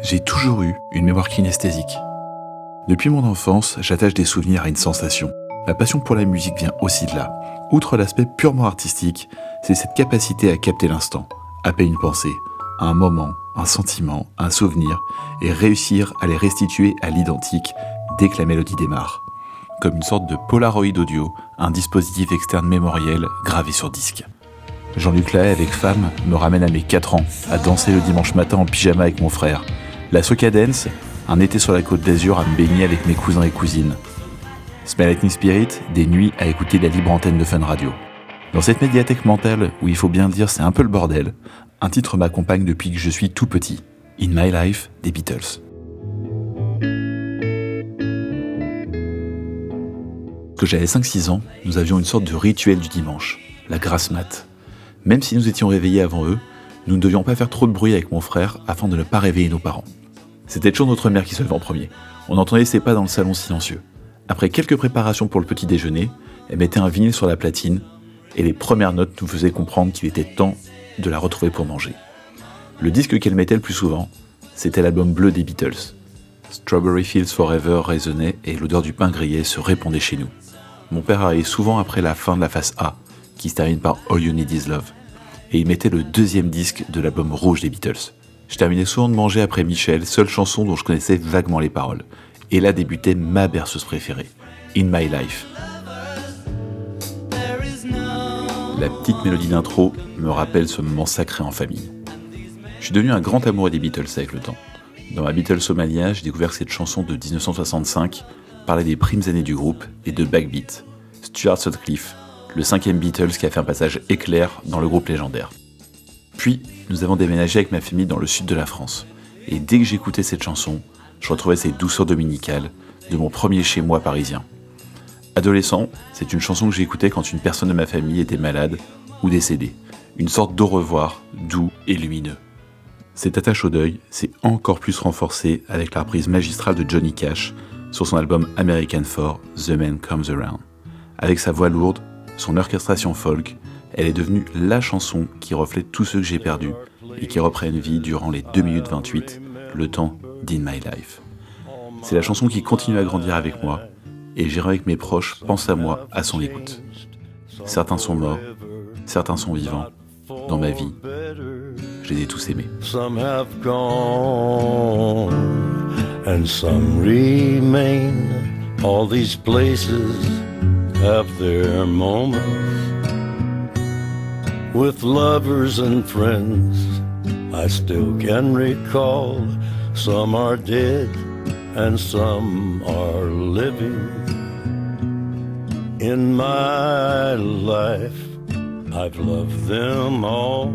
J'ai toujours eu une mémoire kinesthésique. Depuis mon enfance, j'attache des souvenirs à une sensation. Ma passion pour la musique vient aussi de là. Outre l'aspect purement artistique, c'est cette capacité à capter l'instant, payer une pensée, un moment, un sentiment, un souvenir, et réussir à les restituer à l'identique dès que la mélodie démarre. Comme une sorte de Polaroid audio, un dispositif externe mémoriel gravé sur disque. Jean-Luc Lahaye avec Femme me ramène à mes 4 ans, à danser le dimanche matin en pyjama avec mon frère. La Soca Dance, un été sur la côte d'Azur à me baigner avec mes cousins et cousines. Smell Lightning Spirit, des nuits à écouter la libre antenne de Fun Radio. Dans cette médiathèque mentale, où il faut bien dire c'est un peu le bordel, un titre m'accompagne depuis que je suis tout petit. In My Life des Beatles. Que j'avais 5-6 ans, nous avions une sorte de rituel du dimanche, la grasse mat. Même si nous étions réveillés avant eux, nous ne devions pas faire trop de bruit avec mon frère afin de ne pas réveiller nos parents. C'était toujours notre mère qui se levait en premier. On entendait ses pas dans le salon silencieux. Après quelques préparations pour le petit déjeuner, elle mettait un vinyle sur la platine et les premières notes nous faisaient comprendre qu'il était temps de la retrouver pour manger. Le disque qu'elle mettait le plus souvent, c'était l'album bleu des Beatles. Strawberry Fields Forever résonnait et l'odeur du pain grillé se répandait chez nous. Mon père arrivait souvent après la fin de la phase A, qui se termine par All You Need Is Love, et il mettait le deuxième disque de l'album rouge des Beatles. Je terminais souvent de manger après Michel, seule chanson dont je connaissais vaguement les paroles. Et là débutait ma berceuse préférée, In My Life. La petite mélodie d'intro me rappelle ce moment sacré en famille. Je suis devenu un grand amoureux des Beatles avec le temps. Dans ma Beatles Somalia, j'ai découvert cette chanson de 1965 parlait des primes années du groupe et de Backbeat, Stuart Sutcliffe, le cinquième Beatles qui a fait un passage éclair dans le groupe légendaire. Puis, nous avons déménagé avec ma famille dans le sud de la France. Et dès que j'écoutais cette chanson, je retrouvais ces douceurs dominicales de mon premier chez moi parisien. Adolescent, c'est une chanson que j'écoutais quand une personne de ma famille était malade ou décédée. Une sorte d'au revoir doux et lumineux. Cette attache au deuil s'est encore plus renforcée avec la reprise magistrale de Johnny Cash sur son album American 4, The Man Comes Around. Avec sa voix lourde, son orchestration folk, elle est devenue la chanson qui reflète tout ce que j'ai perdu et qui reprenne vie durant les 2 minutes 28, le temps d'In My Life. C'est la chanson qui continue à grandir avec moi et j'aimerais avec mes proches pense à moi à son écoute. Certains sont morts, certains sont vivants. Dans ma vie, je les ai tous aimés. Some have gone and some remain. All these places have their moments with lovers and friends. I still can recall some are dead and some are living. In my life, I've loved them all.